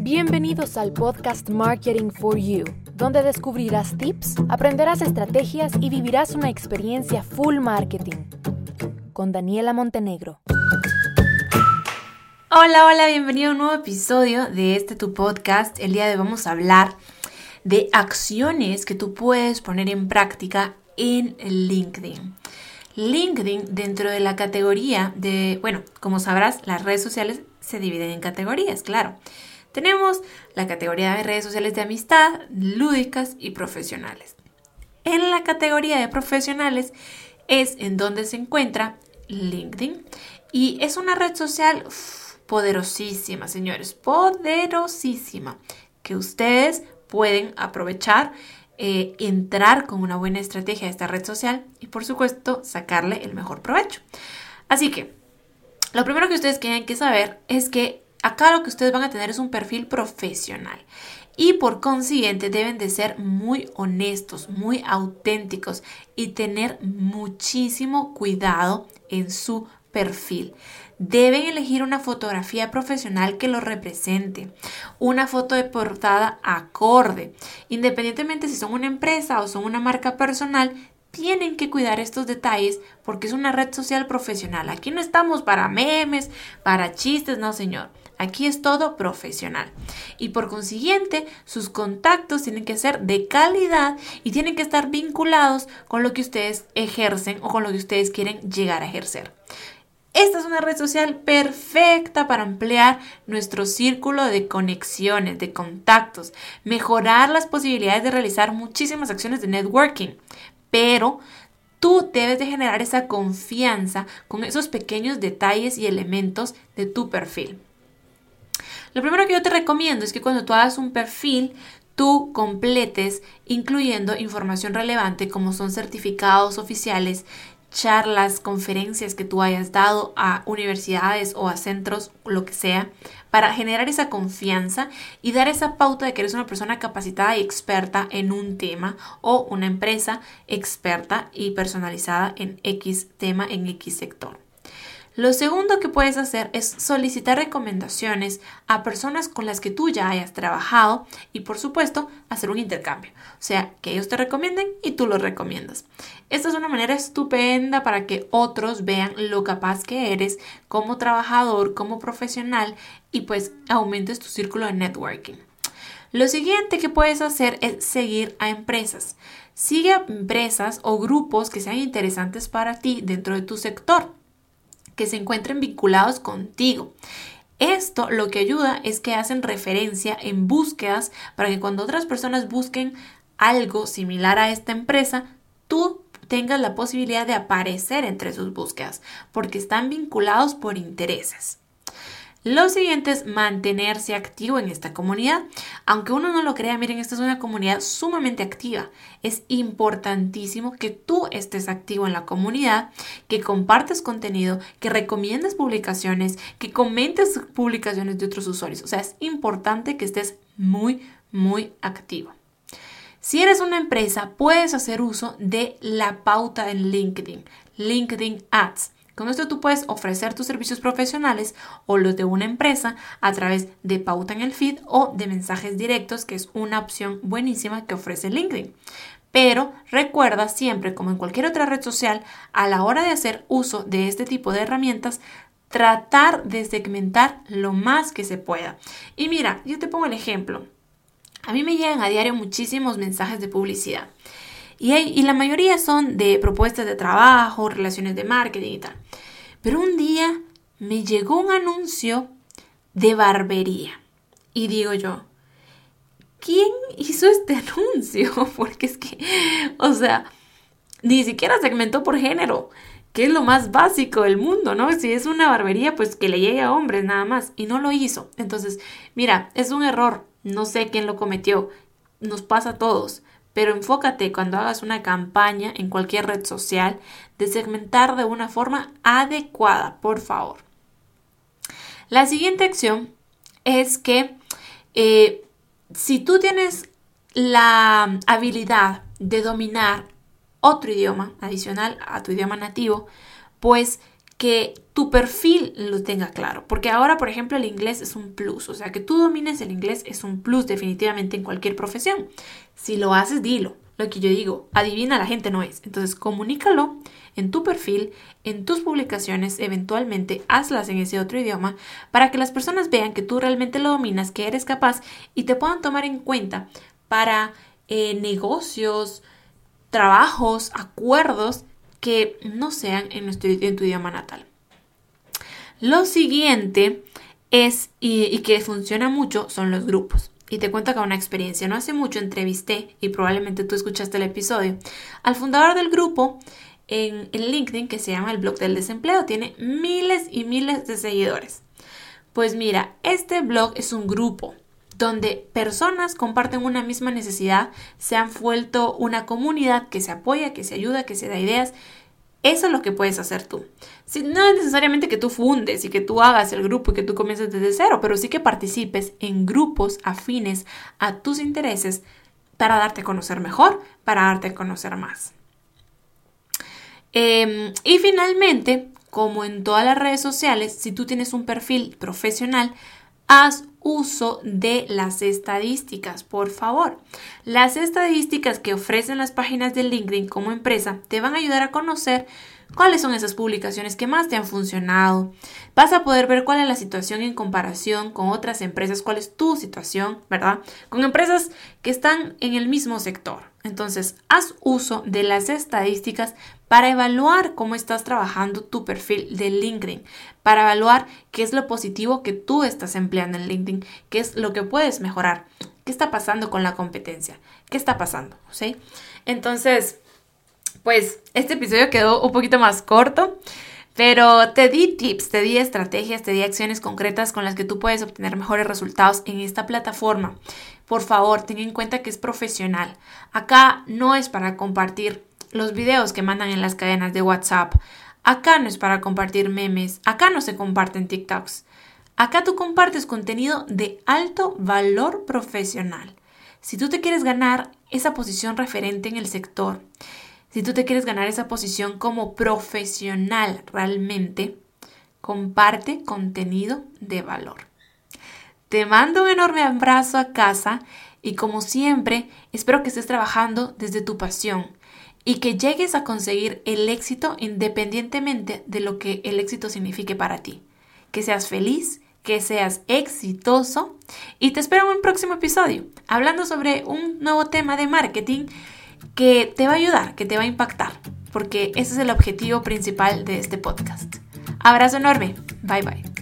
Bienvenidos al podcast Marketing for You, donde descubrirás tips, aprenderás estrategias y vivirás una experiencia full marketing. Con Daniela Montenegro. Hola, hola, bienvenido a un nuevo episodio de este tu podcast. El día de hoy vamos a hablar de acciones que tú puedes poner en práctica en LinkedIn. LinkedIn dentro de la categoría de, bueno, como sabrás, las redes sociales se dividen en categorías, claro. Tenemos la categoría de redes sociales de amistad, lúdicas y profesionales. En la categoría de profesionales es en donde se encuentra LinkedIn y es una red social poderosísima, señores, poderosísima, que ustedes pueden aprovechar, eh, entrar con una buena estrategia a esta red social y por supuesto sacarle el mejor provecho. Así que, lo primero que ustedes tienen que saber es que acá lo que ustedes van a tener es un perfil profesional y por consiguiente deben de ser muy honestos, muy auténticos y tener muchísimo cuidado en su perfil. Deben elegir una fotografía profesional que lo represente, una foto de portada acorde. Independientemente si son una empresa o son una marca personal, tienen que cuidar estos detalles porque es una red social profesional. Aquí no estamos para memes, para chistes, no señor. Aquí es todo profesional. Y por consiguiente, sus contactos tienen que ser de calidad y tienen que estar vinculados con lo que ustedes ejercen o con lo que ustedes quieren llegar a ejercer. Esta es una red social perfecta para ampliar nuestro círculo de conexiones, de contactos, mejorar las posibilidades de realizar muchísimas acciones de networking. Pero tú debes de generar esa confianza con esos pequeños detalles y elementos de tu perfil. Lo primero que yo te recomiendo es que cuando tú hagas un perfil, tú completes incluyendo información relevante como son certificados oficiales, charlas, conferencias que tú hayas dado a universidades o a centros, lo que sea, para generar esa confianza y dar esa pauta de que eres una persona capacitada y experta en un tema o una empresa experta y personalizada en X tema, en X sector. Lo segundo que puedes hacer es solicitar recomendaciones a personas con las que tú ya hayas trabajado y por supuesto hacer un intercambio. O sea, que ellos te recomienden y tú los recomiendas. Esta es una manera estupenda para que otros vean lo capaz que eres como trabajador, como profesional y pues aumentes tu círculo de networking. Lo siguiente que puedes hacer es seguir a empresas. Sigue a empresas o grupos que sean interesantes para ti dentro de tu sector que se encuentren vinculados contigo. Esto lo que ayuda es que hacen referencia en búsquedas para que cuando otras personas busquen algo similar a esta empresa, tú tengas la posibilidad de aparecer entre sus búsquedas, porque están vinculados por intereses. Lo siguiente es mantenerse activo en esta comunidad. Aunque uno no lo crea, miren, esta es una comunidad sumamente activa. Es importantísimo que tú estés activo en la comunidad, que compartes contenido, que recomiendes publicaciones, que comentes publicaciones de otros usuarios. O sea, es importante que estés muy, muy activo. Si eres una empresa, puedes hacer uso de la pauta en LinkedIn, LinkedIn Ads. Con esto tú puedes ofrecer tus servicios profesionales o los de una empresa a través de pauta en el feed o de mensajes directos, que es una opción buenísima que ofrece LinkedIn. Pero recuerda siempre, como en cualquier otra red social, a la hora de hacer uso de este tipo de herramientas, tratar de segmentar lo más que se pueda. Y mira, yo te pongo el ejemplo. A mí me llegan a diario muchísimos mensajes de publicidad. Y, la mayoría son de propuestas de trabajo, relaciones de marketing y tal. Pero un día me llegó un anuncio de barbería. Y digo yo, ¿quién hizo este anuncio? Porque es que, o sea, ni siquiera segmentó por género, que es lo más básico del mundo, ¿no? Si es una barbería, pues que le llegue a hombres nada más. Y no lo hizo. Entonces, mira, es un error. No sé quién lo cometió. Nos pasa a todos pero enfócate cuando hagas una campaña en cualquier red social de segmentar de una forma adecuada, por favor. La siguiente acción es que eh, si tú tienes la habilidad de dominar otro idioma adicional a tu idioma nativo, pues que tu perfil lo tenga claro, porque ahora, por ejemplo, el inglés es un plus, o sea, que tú domines el inglés es un plus definitivamente en cualquier profesión. Si lo haces, dilo. Lo que yo digo, adivina la gente no es. Entonces, comunícalo en tu perfil, en tus publicaciones, eventualmente hazlas en ese otro idioma para que las personas vean que tú realmente lo dominas, que eres capaz y te puedan tomar en cuenta para eh, negocios, trabajos, acuerdos que no sean en, nuestro, en tu idioma natal. Lo siguiente es, y, que funciona mucho, son los grupos. Y te cuento acá una experiencia. No hace mucho entrevisté, y probablemente tú escuchaste el episodio, al fundador del grupo en, en LinkedIn que se llama el blog del desempleo. Tiene miles y miles de seguidores. Pues mira, este blog es un grupo donde personas comparten una misma necesidad, se han vuelto una comunidad que se apoya, que se ayuda, que se da ideas. Eso es lo que puedes hacer tú. Si, no es necesariamente que tú fundes y que tú hagas el grupo y que tú comiences desde cero, pero sí que participes en grupos afines a tus intereses para darte a conocer mejor, para darte a conocer más. Em, y finalmente, como en todas las redes sociales, si tú tienes un perfil profesional, haz uso de las estadísticas, por favor. Las estadísticas que ofrecen las páginas de LinkedIn como empresa te van a ayudar a conocer cuáles son esas publicaciones que más te han funcionado. Vas a poder ver cuál es la situación en comparación con otras empresas, cuál es tu situación, ¿verdad? Con empresas que están en el mismo sector. Entonces, haz uso de las estadísticas para evaluar cómo estás trabajando tu perfil de LinkedIn, para evaluar qué es lo positivo que tú estás empleando en LinkedIn, qué es lo que puedes mejorar, qué está pasando con la competencia, qué está pasando, ¿sí? Entonces, pues este episodio quedó un poquito más corto. Pero te di tips, te di estrategias, te di acciones concretas con las que tú puedes obtener mejores resultados en esta plataforma. Por favor, ten en cuenta que es profesional. Acá no es para compartir los videos que mandan en las cadenas de WhatsApp. Acá no es para compartir memes. Acá no se comparten TikToks. Acá tú compartes contenido de alto valor profesional. Si tú te quieres ganar esa posición referente en el sector, si tú te quieres ganar esa posición como profesional realmente, comparte contenido de valor. Te mando un enorme abrazo a casa y como siempre, espero que estés trabajando desde tu pasión y que llegues a conseguir el éxito independientemente de lo que el éxito signifique para ti. Que seas feliz, que seas exitoso y te espero en un próximo episodio hablando sobre un nuevo tema de marketing que te va a ayudar, que te va a impactar, porque ese es el objetivo principal de este podcast. Abrazo enorme. Bye bye.